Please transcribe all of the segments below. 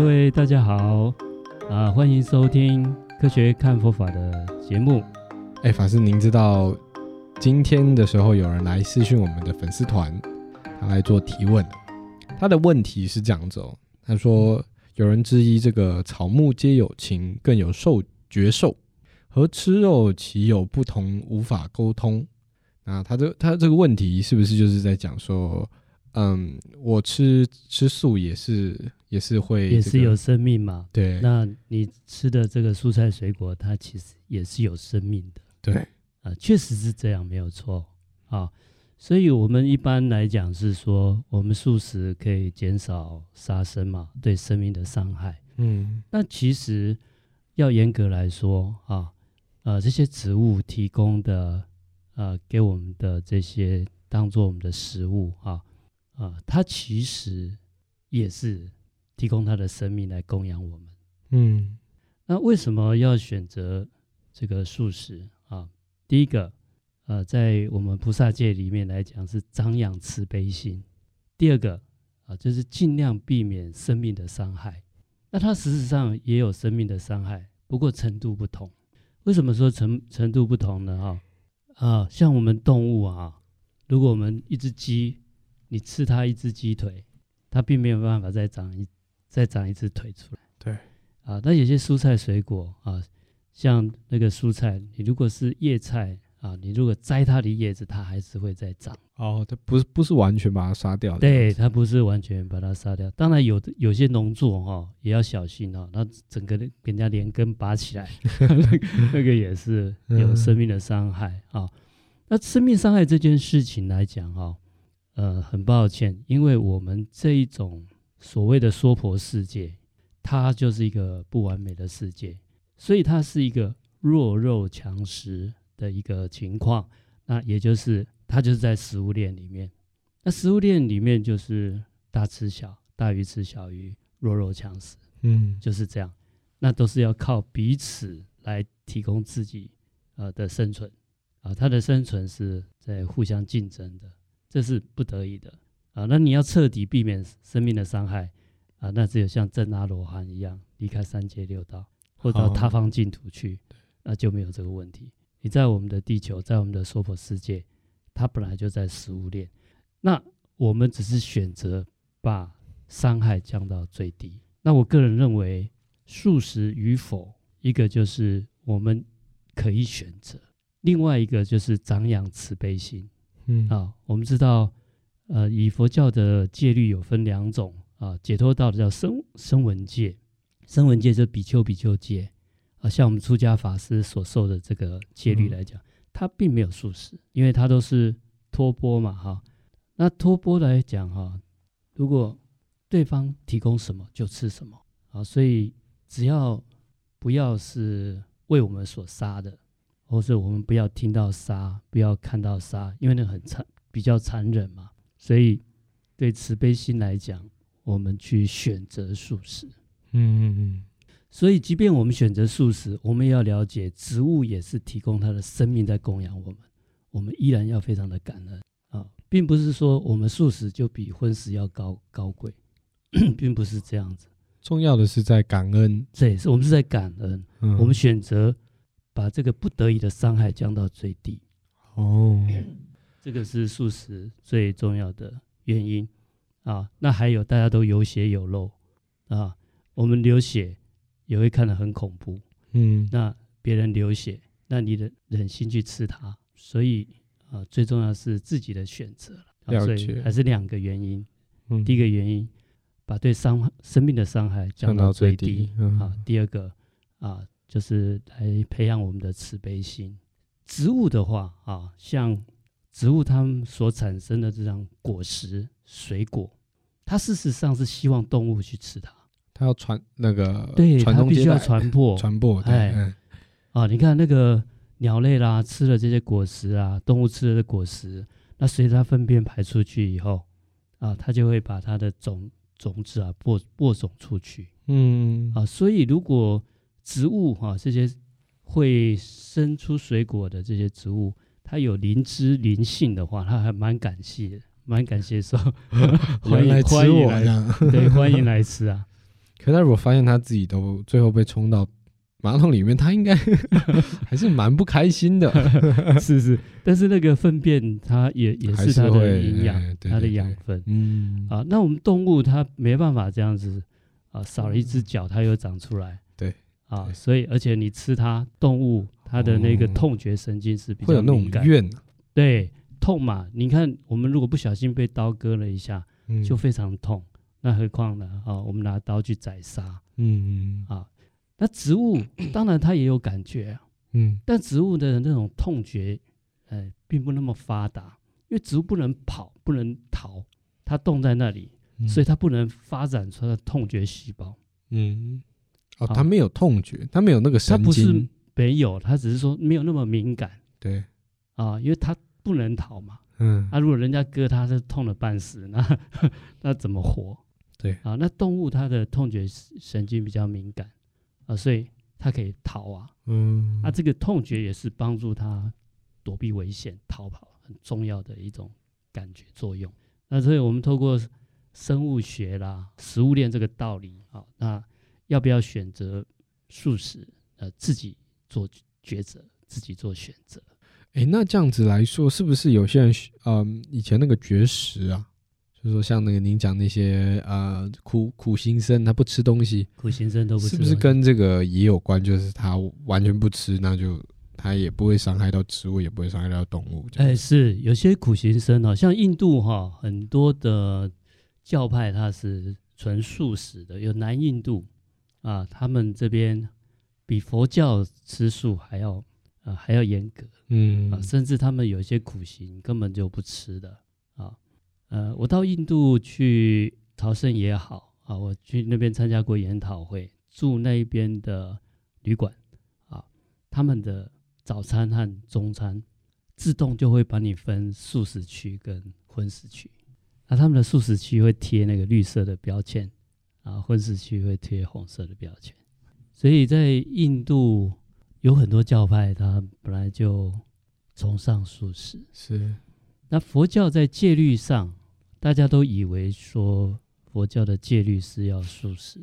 各位大家好，啊，欢迎收听科学看佛法的节目。哎，法师，您知道今天的时候有人来私讯我们的粉丝团，他来做提问。他的问题是这样子哦，他说有人质疑这个草木皆有情，更有兽绝兽，和吃肉岂有不同，无法沟通？那他这他这个问题是不是就是在讲说，嗯，我吃吃素也是也是会、这个、也是有生命嘛？对，那你吃的这个蔬菜水果，它其实也是有生命的。对，啊、呃，确实是这样，没有错啊。所以我们一般来讲是说，我们素食可以减少杀生嘛，对生命的伤害。嗯，那其实要严格来说啊，呃，这些植物提供的。呃，给我们的这些当做我们的食物啊，啊、呃，它其实也是提供他的生命来供养我们。嗯，那为什么要选择这个素食啊？第一个，呃，在我们菩萨界里面来讲是张扬慈悲心；第二个啊，就是尽量避免生命的伤害。那它实质上也有生命的伤害，不过程度不同。为什么说程程度不同呢？哈？啊，像我们动物啊，如果我们一只鸡，你吃它一只鸡腿，它并没有办法再长一再长一只腿出来。对，啊，那有些蔬菜水果啊，像那个蔬菜，你如果是叶菜啊，你如果摘它的叶子，它还是会再长。哦，它不是不是完全把它杀掉的。对，它不是完全把它杀掉。当然有的有些农作哈、啊、也要小心哦、啊，那整个给人家连根拔起来，那个也是有生命的伤害啊。那生命伤害这件事情来讲哈，呃，很抱歉，因为我们这一种所谓的娑婆世界，它就是一个不完美的世界，所以它是一个弱肉强食的一个情况。那也就是它就是在食物链里面，那食物链里面就是大吃小，大鱼吃小鱼，弱肉强食，嗯，就是这样。那都是要靠彼此来提供自己呃的生存。啊，它的生存是在互相竞争的，这是不得已的啊。那你要彻底避免生命的伤害啊，那只有像真阿罗汉一样离开三界六道，或者到他方净土去，那就没有这个问题。你在我们的地球，在我们的娑婆世界，它本来就在食物链，那我们只是选择把伤害降到最低。那我个人认为，素食与否，一个就是我们可以选择。另外一个就是长养慈悲心，嗯啊，我们知道，呃，以佛教的戒律有分两种啊，解脱道的叫声声闻戒，声闻戒就是比丘比丘戒啊，像我们出家法师所受的这个戒律来讲，它并没有素食，因为它都是托钵嘛，哈，那托钵来讲哈，如果对方提供什么就吃什么啊，所以只要不要是为我们所杀的。或是我们不要听到杀，不要看到杀，因为那很残，比较残忍嘛。所以对慈悲心来讲，我们去选择素食。嗯嗯嗯。所以，即便我们选择素食，我们也要了解，植物也是提供它的生命在供养我们。我们依然要非常的感恩啊，并不是说我们素食就比荤食要高高贵，并不是这样子。重要的是在感恩，对，是我们是在感恩。嗯、我们选择。把这个不得已的伤害降到最低，哦，这个是素食最重要的原因啊。那还有大家都有血有肉啊，我们流血也会看得很恐怖，嗯，那别人流血，那你的忍心去吃它，所以啊，最重要是自己的选择了。所以还是两个原因，嗯，第一个原因把对伤生命的伤害降到最低，最低嗯，啊，第二个啊。就是来培养我们的慈悲心。植物的话啊，像植物它们所产生的这样果实、水果，它事实上是希望动物去吃它。它要传那个，对，它必须要传播，传播。哎、嗯，啊，你看那个鸟类啦，吃了这些果实啊，动物吃了的果实，那随着它粪便排出去以后，啊，它就会把它的种种子啊播播种出去。嗯，啊，所以如果植物哈、啊，这些会生出水果的这些植物，它有灵知灵性的话，它还蛮感谢的，蛮感谢说 欢迎来吃我，欢迎来，对，欢迎来吃啊。可他如果发现他自己都最后被冲到马桶里面，他应该 还是蛮不开心的。是是，但是那个粪便它也也是它的营养，欸、它的养分。嗯。啊，那我们动物它没办法这样子啊，少了一只脚它又长出来。对啊，所以而且你吃它动物，它的那个痛觉神经是比较敏感。会有那种怨。对，痛嘛，你看我们如果不小心被刀割了一下，嗯、就非常痛。那何况呢？啊，我们拿刀去宰杀，嗯嗯啊，那植物当然它也有感觉啊，嗯，但植物的那种痛觉，呃，并不那么发达，因为植物不能跑，不能逃，它冻在那里，嗯、所以它不能发展出它的痛觉细胞。嗯，哦，它没有痛觉，它没有那个神经，它不是没有，他只是说没有那么敏感。对，啊，因为他不能逃嘛。嗯，啊，如果人家割他，是痛了半死，那 那怎么活？对啊，那动物它的痛觉神经比较敏感啊，所以它可以逃啊。嗯，啊，这个痛觉也是帮助它躲避危险、逃跑很重要的一种感觉作用。那所以我们透过生物学啦、食物链这个道理啊，那要不要选择素食？呃，自己做抉择，自己做选择。哎，那这样子来说，是不是有些人，嗯、呃，以前那个绝食啊？就是说，像那个您讲那些呃苦苦行僧，他不吃东西，苦行僧都不吃，是不是跟这个也有关？就是他完全不吃，那就他也不会伤害到植物，也不会伤害到动物。哎，是有些苦行僧哦，像印度哈、哦，很多的教派它是纯素食的，有南印度啊，他们这边比佛教吃素还要呃还要严格，嗯啊，甚至他们有一些苦行根本就不吃的啊。呃，我到印度去朝圣也好啊，我去那边参加过研讨会，住那边的旅馆啊，他们的早餐和中餐自动就会把你分素食区跟荤食区，那他们的素食区会贴那个绿色的标签，啊，荤食区会贴红色的标签，所以在印度有很多教派，他本来就崇尚素食，是，那佛教在戒律上。大家都以为说佛教的戒律是要素食，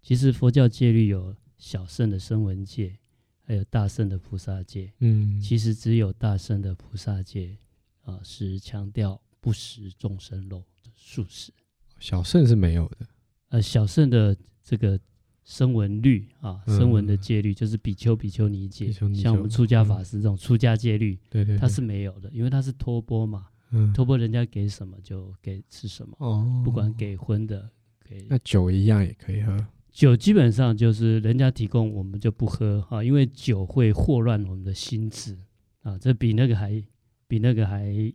其实佛教戒律有小圣的声闻戒，还有大圣的菩萨戒。嗯，其实只有大圣的菩萨戒啊，是强调不食众生肉的素食。小圣是没有的。呃，小圣的这个声闻律啊，声闻的戒律就是比丘、比丘尼戒，像我们出家法师这种出家戒律，对对，它是没有的，因为它是托钵嘛。嗯，托钵人家给什么就给吃什么哦，不管给荤的，给那酒一样也可以喝。酒基本上就是人家提供，我们就不喝哈，因为酒会祸乱我们的心智啊，这比那个还比那个还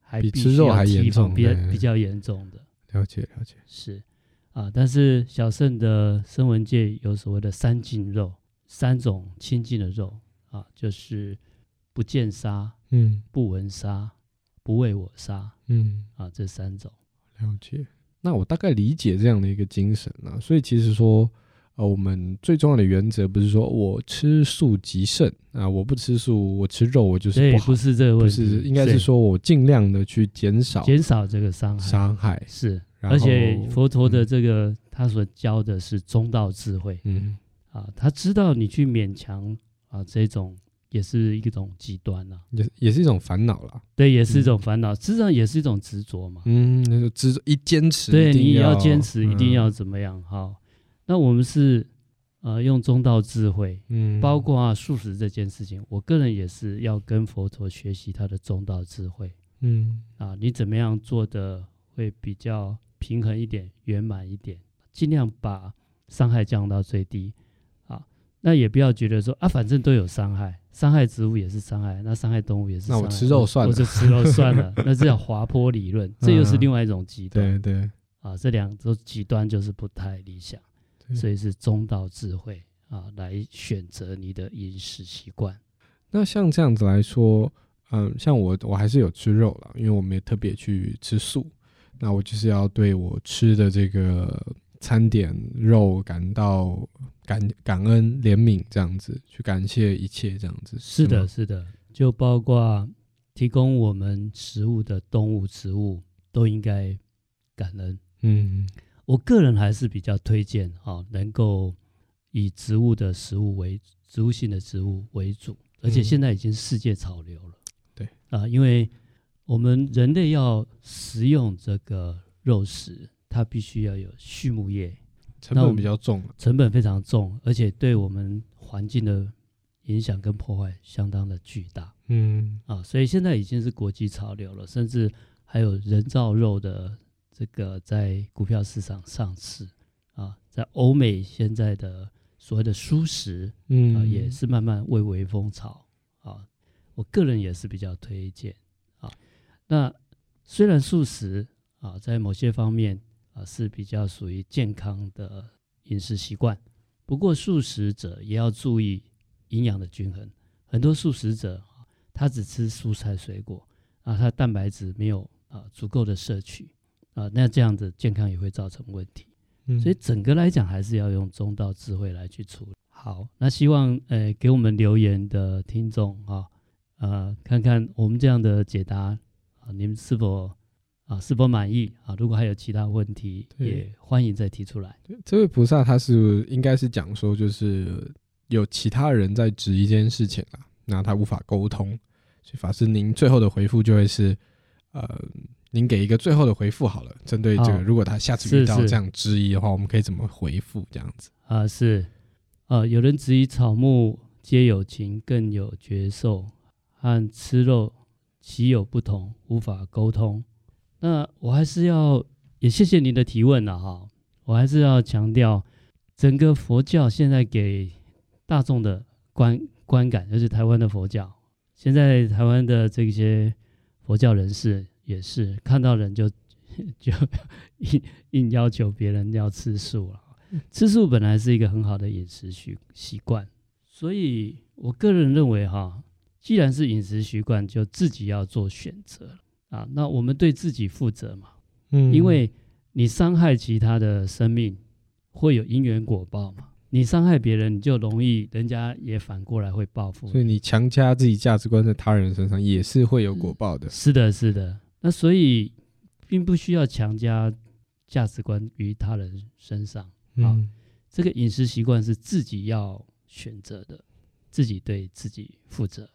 还比吃肉还严重，比较比较严重的。了解了解，是啊，但是小圣的声闻界有所谓的三净肉，三种清净的肉啊，就是不见杀，嗯，不闻杀。不为我杀，嗯啊，这三种了解。那我大概理解这样的一个精神啊。所以其实说，呃，我们最重要的原则不是说我吃素即圣啊，我不吃素，我吃肉我就是不好，不是这个问题，不是应该是说我尽量的去减少减少这个伤害，伤害是。而且佛陀的这个、嗯、他所教的是中道智慧，嗯啊，他知道你去勉强啊这种。也是一种极端呐、啊，也也是一种烦恼啦。对，也是一种烦恼，实际上也是一种执着嘛。嗯，那个执着一坚持，对你也要坚持，一定要怎么样？好、嗯，那我们是呃用中道智慧，嗯，包括啊素食这件事情，我个人也是要跟佛陀学习他的中道智慧。嗯，啊，你怎么样做的会比较平衡一点、圆满一点，尽量把伤害降到最低。啊，那也不要觉得说啊，反正都有伤害。伤害植物也是伤害，那伤害动物也是伤害。那我吃肉算了，我就吃肉算了。那这叫滑坡理论，这又是另外一种极端。嗯、对对啊，这两种极端就是不太理想，所以是中道智慧啊，来选择你的饮食习惯。那像这样子来说，嗯，像我我还是有吃肉了，因为我没有特别去吃素。那我就是要对我吃的这个餐点肉感到。感感恩怜悯这样子去感谢一切这样子是的，是的，就包括提供我们食物的动物、植物都应该感恩。嗯，我个人还是比较推荐啊，能够以植物的食物为植物性的植物为主，而且现在已经世界潮流了。对啊，因为我们人类要食用这个肉食，它必须要有畜牧业，成本比较重，成本非常重，而且对我们环境的影响跟破坏相当的巨大。嗯啊，所以现在已经是国际潮流了，甚至还有人造肉的这个在股票市场上市啊，在欧美现在的所谓的蔬食，嗯、啊，也是慢慢蔚为风潮啊。我个人也是比较推荐啊。那虽然素食啊，在某些方面啊是比较属于健康的饮食习惯，不过素食者也要注意营养的均衡。很多素食者。啊他只吃蔬菜水果啊，他蛋白质没有啊足够的摄取啊，那这样子健康也会造成问题。嗯、所以整个来讲，还是要用中道智慧来去处理。好，那希望呃给我们留言的听众啊，呃看看我们这样的解答啊，您是否啊是否满意啊？如果还有其他问题，也欢迎再提出来。这位菩萨他是应该是讲说，就是有其他人在质疑这件事情啊。那他无法沟通，所以法师，您最后的回复就会是，呃，您给一个最后的回复好了。针对这个，如果他下次遇到这样质疑的话，我们可以怎么回复？这样子啊，是，呃，有人质疑草木皆有情，更有觉受，和吃肉岂有不同？无法沟通。那我还是要也谢谢您的提问了哈，我还是要强调，整个佛教现在给大众的观。观感就是台湾的佛教，现在台湾的这些佛教人士也是看到人就 就硬硬要求别人要吃素了。吃素本来是一个很好的饮食习习惯，所以我个人认为哈，既然是饮食习惯，就自己要做选择啊。那我们对自己负责嘛，嗯，因为你伤害其他的生命，会有因缘果报嘛。你伤害别人，你就容易人家也反过来会报复。所以你强加自己价值观在他人身上，也是会有果报的。是的，是的。那所以并不需要强加价值观于他人身上。嗯、啊，这个饮食习惯是自己要选择的，自己对自己负责。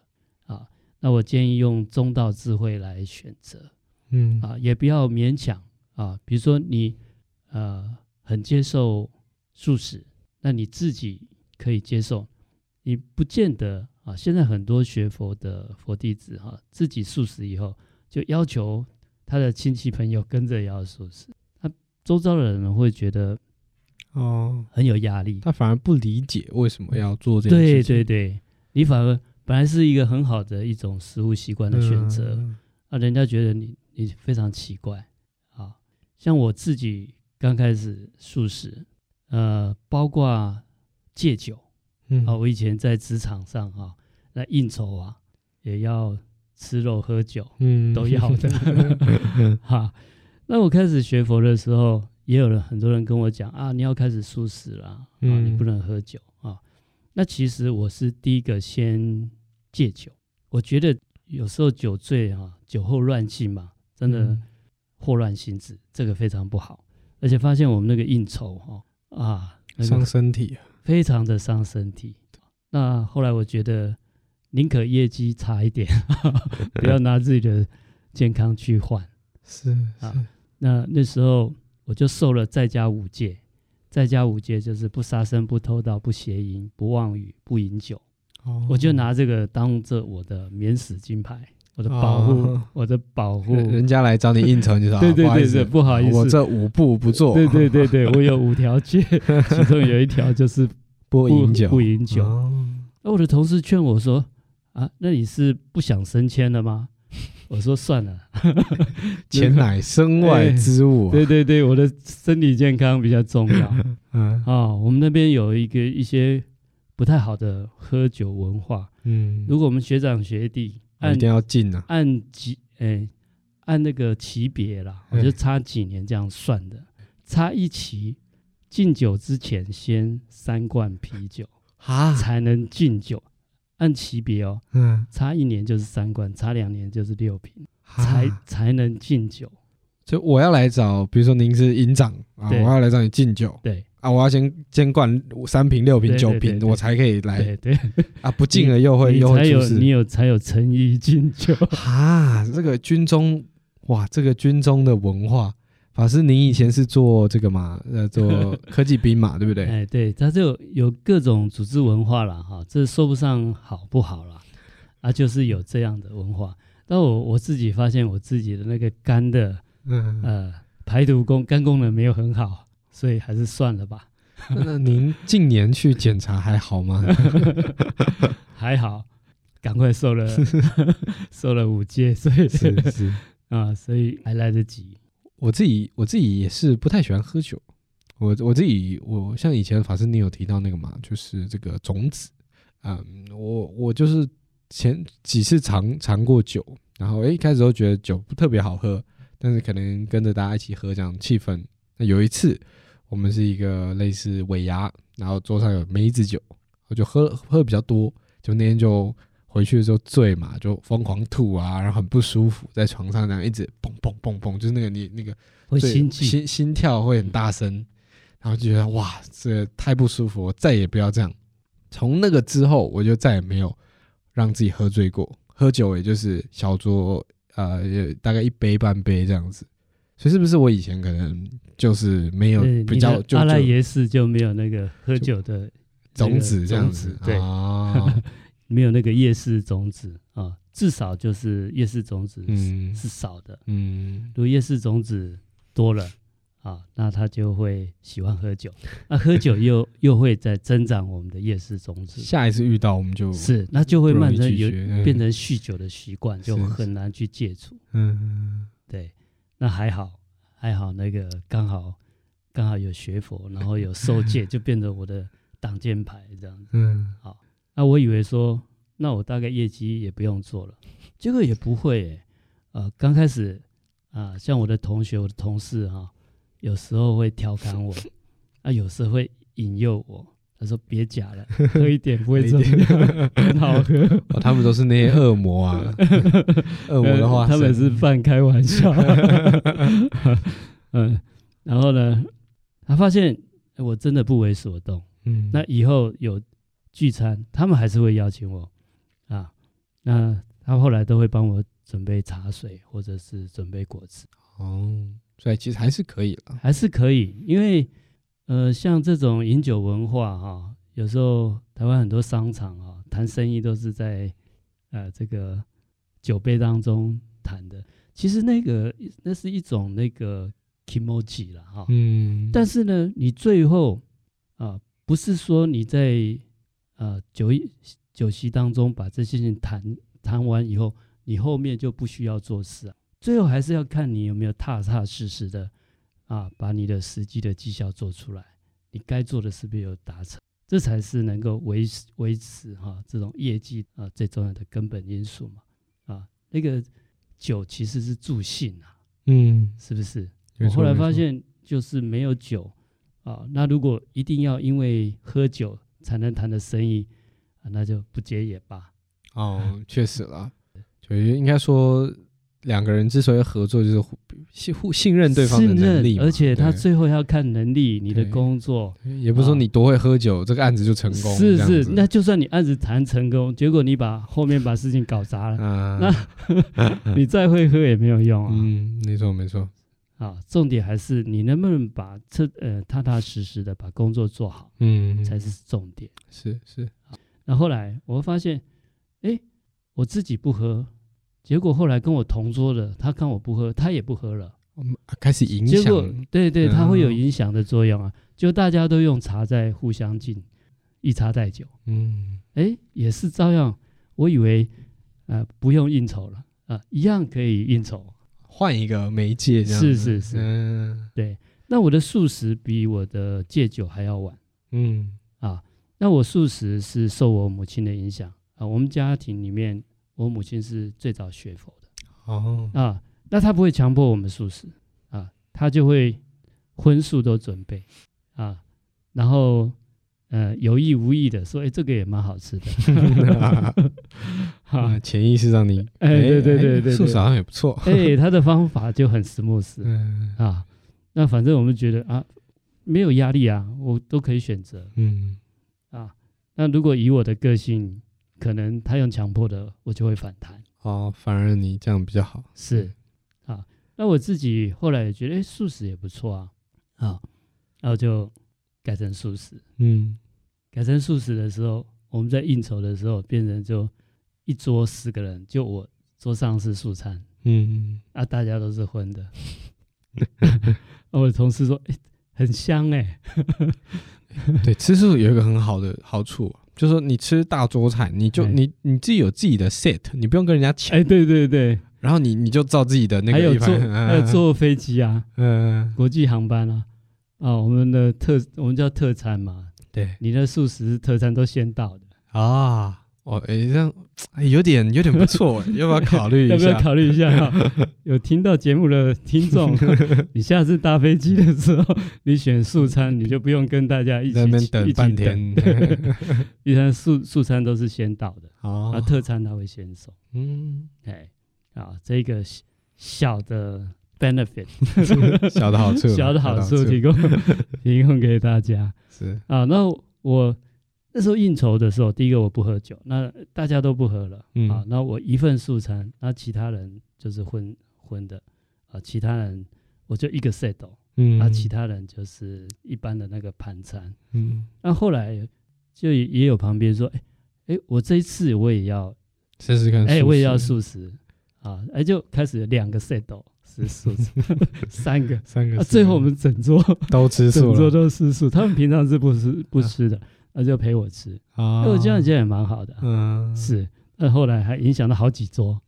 啊，那我建议用中道智慧来选择。嗯，啊，也不要勉强。啊，比如说你呃很接受素食。那你自己可以接受，你不见得啊。现在很多学佛的佛弟子哈、啊，自己素食以后，就要求他的亲戚朋友跟着也要素食，他周遭的人会觉得哦很有压力、哦，他反而不理解为什么要做这件事情。对对对，你反而本来是一个很好的一种食物习惯的选择，嗯、啊，人家觉得你你非常奇怪啊。像我自己刚开始素食。呃，包括戒酒，嗯，啊，我以前在职场上哈、啊，那应酬啊，也要吃肉喝酒，嗯，都要的，哈。那我开始学佛的时候，也有人很多人跟我讲啊，你要开始素食了，啊，你不能喝酒啊。那其实我是第一个先戒酒，我觉得有时候酒醉啊，酒后乱性嘛，真的祸乱心智，这个非常不好。而且发现我们那个应酬哈。啊，伤身体，非常的伤身体。那后来我觉得，宁可业绩差一点，不要拿自己的健康去换。是啊，那那时候我就受了在家五戒，在家五戒就是不杀生、不偷盗、不邪淫、不妄语、不饮酒。哦，我就拿这个当做我的免死金牌。我的保护，哦、我的保护，人家来找你应酬，你就说对对对对，不好意思，我这五步不做。对对对对，我有五条戒，其中有一条就是不饮酒，不饮酒。那、哦、我的同事劝我说：“啊，那你是不想升迁了吗？” 我说：“算了，钱乃身外之物、啊。”对对对，我的身体健康比较重要。嗯啊、哦，我们那边有一个一些不太好的喝酒文化。嗯，如果我们学长学弟。按一定要进啊！按级哎，按那个级别啦，我就差几年这样算的。差一期敬酒之前，先三罐啤酒啊，才能敬酒。按级别哦，嗯，差一年就是三罐，差两年就是六瓶，才才能敬酒。就我要来找，比如说您是营长啊，我要来找你敬酒，对啊，我要先先灌三瓶、六瓶、九瓶，我才可以来，对对 啊，不敬了又会又会出事，你有才有诚意敬酒 啊，这个军中哇，这个军中的文化。法师，您以前是做这个嘛？呃，做 科技兵嘛，对不对？哎，对，他就有各种组织文化了哈，这说不上好不好了，啊，就是有这样的文化。但我我自己发现，我自己的那个肝的，嗯呃，排毒功肝功能没有很好，所以还是算了吧。那您近年去检查还好吗？还好，赶快瘦了，瘦了五斤，所以是是 啊，所以还来得及。我自己我自己也是不太喜欢喝酒，我我自己我像以前法师你有提到那个嘛，就是这个种子，嗯，我我就是前几次尝尝过酒，然后诶一开始都觉得酒不特别好喝，但是可能跟着大家一起喝这样气氛。那有一次我们是一个类似尾牙，然后桌上有梅子酒，我就喝喝比较多，就那天就。回去的时候醉嘛，就疯狂吐啊，然后很不舒服，在床上那样一直蹦蹦蹦蹦，就是那个你那个会心心心跳会很大声，然后就觉得哇，这太不舒服，我再也不要这样。从那个之后，我就再也没有让自己喝醉过，喝酒也就是小酌，呃，大概一杯半杯这样子。所以是不是我以前可能就是没有比较就阿赖耶识就没有那个喝酒的种子这样子对啊？没有那个夜市种子啊，至少就是夜市种子是、嗯、是少的。嗯，如果夜市种子多了啊，那他就会喜欢喝酒。那喝酒又 又会在增长我们的夜市种子。下一次遇到我们就是，那就会慢慢有变成酗酒的习惯，就很难去戒除。嗯，对。那还好，还好那个刚好刚好有学佛，然后有受戒，就变成我的挡箭牌这样子。嗯，好。那、啊、我以为说，那我大概业绩也不用做了，结果也不会诶、欸。呃，刚开始啊，像我的同学、我的同事哈、啊，有时候会调侃我，啊，有时候会引诱我，他说别假了，喝一点不会怎么样，很好喝、哦。他们都是那些恶魔啊，恶魔的话，他们是半开玩笑。嗯，然后呢，他发现我真的不为所动。嗯，那以后有。聚餐，他们还是会邀请我啊。那他后来都会帮我准备茶水，或者是准备果汁。哦，所以其实还是可以了，还是可以。因为呃，像这种饮酒文化哈、啊，有时候台湾很多商场啊，谈生意都是在呃这个酒杯当中谈的。其实那个那是一种那个 kimochi 了哈。嗯。但是呢，你最后啊，不是说你在呃，酒一酒席当中把这些事情谈谈完以后，你后面就不需要做事啊。最后还是要看你有没有踏踏实实的啊，把你的实际的绩效做出来，你该做的是不是有达成？这才是能够维维持哈、啊、这种业绩啊最重要的根本因素嘛。啊，那个酒其实是助兴啊，嗯，是不是？我后来发现就是没有酒啊，那如果一定要因为喝酒。才能谈的生意，啊，那就不接也罢。哦，确实了，就应该说两个人之所以合作，就是互信互信任对方的能力，而且他最后要看能力，你的工作也不是说你多会喝酒，这个案子就成功。是是，那就算你案子谈成功，结果你把后面把事情搞砸了，那 你再会喝也没有用啊。嗯，没错没错。啊，重点还是你能不能把这呃踏踏实实的把工作做好，嗯，才是重点。是是。那后来我发现，哎，我自己不喝，结果后来跟我同桌的他看我不喝，他也不喝了，开始影响。结果对对，他会有影响的作用啊。就大家都用茶在互相敬，以茶代酒，嗯，哎，也是照样。我以为啊，不用应酬了啊，一样可以应酬。换一个媒介，这样是是是，嗯，对。那我的素食比我的戒酒还要晚，嗯啊。那我素食是受我母亲的影响啊。我们家庭里面，我母亲是最早学佛的，哦啊。那她不会强迫我们素食啊，她就会荤素都准备啊，然后呃有意无意的说，哎，这个也蛮好吃的。啊，潜意识让你，哎，对对对对，素食好像也不错。哎，他的方法就很 smooth，嗯啊，那反正我们觉得啊，没有压力啊，我都可以选择。嗯，啊，那如果以我的个性，可能他用强迫的，我就会反弹。哦，反而你这样比较好。是，啊，那我自己后来也觉得，哎，素食也不错啊，啊，然后就改成素食。嗯，改成素食的时候，我们在应酬的时候，变成就一桌十个人，就我桌上是素餐，嗯，啊，大家都是荤的。我的同事说，哎，很香哎。对，吃素有一个很好的好处。就是说，你吃大桌菜，你就你你自己有自己的 set，你不用跟人家抢。哎，对对对，然后你你就照自己的那个。还有坐 还有坐飞机啊，嗯，国际航班啊，啊，我们的特我们叫特餐嘛，对，你的素食特餐都先到的。啊。哦，哎，这样哎，有点有点不错，要不要考虑一下？要不要考虑一下？有听到节目的听众，你下次搭飞机的时候，你选素餐，你就不用跟大家一起在那边等半天。一般素素餐都是先到的，啊，特餐他会先送。嗯，哎，啊，这个小的 benefit，小的好处，小的好处提供提供给大家。是啊，那我。那时候应酬的时候，第一个我不喝酒，那大家都不喝了，嗯、啊，那我一份素餐，那其他人就是荤荤的，啊，其他人我就一个 set，嗯，那其他人就是一般的那个盘餐，嗯，那后来就也有旁边说，哎、欸欸，我这一次我也要试试看，哎、欸，我也要素食，啊，哎、欸，就开始两个 set 是素食，三个，三个，啊，最后我们整桌都吃素，整桌都吃素，他们平常是不吃不吃的。啊那就陪我吃，啊，我这样其实也蛮好的，嗯，是，那后来还影响了好几桌，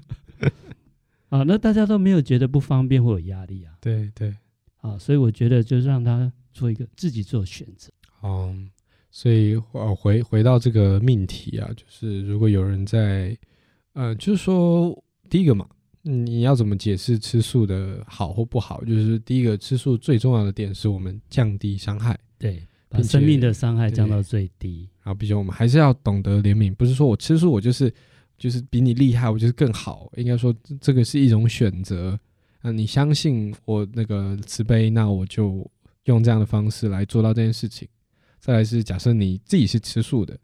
啊，那大家都没有觉得不方便或有压力啊，对对，啊，所以我觉得就让他做一个自己做选择，哦，所以回回到这个命题啊，就是如果有人在，呃，就是说第一个嘛，你要怎么解释吃素的好或不好？就是第一个，吃素最重要的点是我们降低伤害，对。把生命的伤害降到最低。然后，毕竟我们还是要懂得怜悯，不是说我吃素我就是就是比你厉害，我就是更好。应该说，这个是一种选择。那，你相信我那个慈悲，那我就用这样的方式来做到这件事情。再来是，假设你自己是吃素的，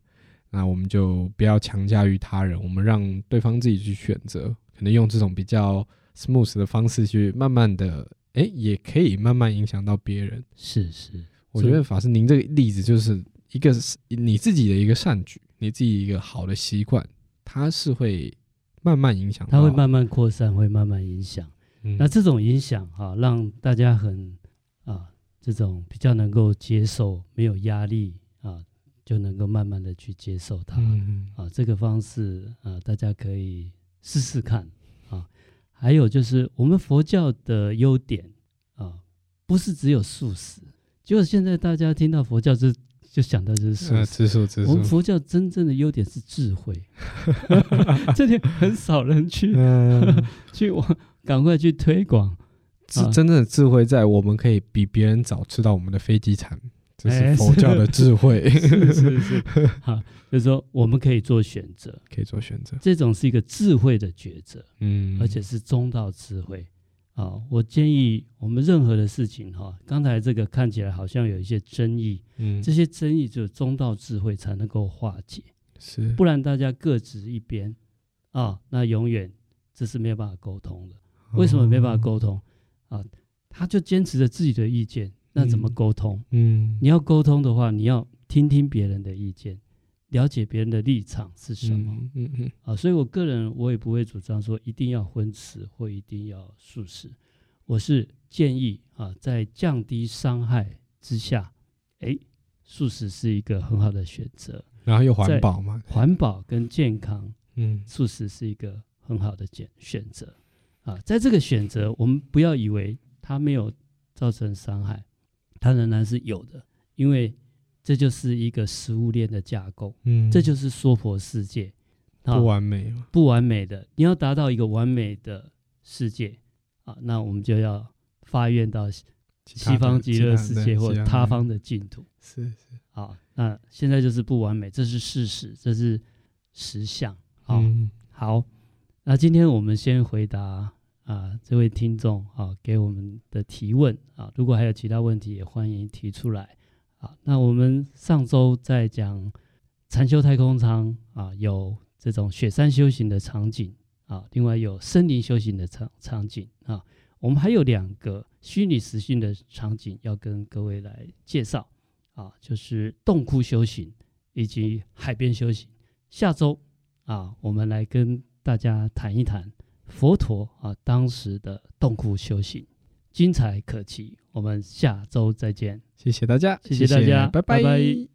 那我们就不要强加于他人，我们让对方自己去选择，可能用这种比较 smooth 的方式去慢慢的，哎，也可以慢慢影响到别人。是是。我觉得法师，您这个例子就是一个你自己的一个善举，你自己一个好的习惯，它是会慢慢影响，它会慢慢扩散，会慢慢影响。嗯、那这种影响哈、啊，让大家很啊，这种比较能够接受，没有压力啊，就能够慢慢的去接受它。嗯、啊，这个方式啊，大家可以试试看啊。还有就是我们佛教的优点啊，不是只有素食。结果现在大家听到佛教就就想到就是素食，素食。我们佛教真正的优点是智慧，这点很少人去 去往赶快去推广。是真正的智慧在我们可以比别人早吃到我们的飞机餐，这是佛教的智慧。是是是，好，就是说我们可以做选择，可以做选择，这种是一个智慧的抉择，嗯，而且是中道智慧。啊，我建议我们任何的事情哈，刚才这个看起来好像有一些争议，嗯，这些争议只有中道智慧才能够化解，是，不然大家各执一边，啊，那永远这是没有办法沟通的。为什么没办法沟通？啊，他就坚持着自己的意见，那怎么沟通？嗯，你要沟通的话，你要听听别人的意见。了解别人的立场是什么？嗯嗯，嗯。啊，所以我个人我也不会主张说一定要荤食或一定要素食，我是建议啊，在降低伤害之下，哎，素食是一个很好的选择，然后又环保嘛，环保跟健康，嗯，素食是一个很好的选选择。啊，在这个选择，我们不要以为它没有造成伤害，它仍然是有的，因为。这就是一个食物链的架构，嗯，这就是娑婆世界，不完美，不完美的。你要达到一个完美的世界啊，那我们就要发愿到西方极乐世界或他方的净土。是是。好，那现在就是不完美，这是事实，这是实相。好，嗯、好，那今天我们先回答啊这位听众啊给我们的提问啊，如果还有其他问题，也欢迎提出来。好，那我们上周在讲禅修太空舱啊，有这种雪山修行的场景。啊，另外有森林修行的场场景啊，我们还有两个虚拟实境的场景要跟各位来介绍啊，就是洞窟修行以及海边修行。下周啊，我们来跟大家谈一谈佛陀啊当时的洞窟修行，精彩可期。我们下周再见，谢谢大家，谢谢大家。拜拜。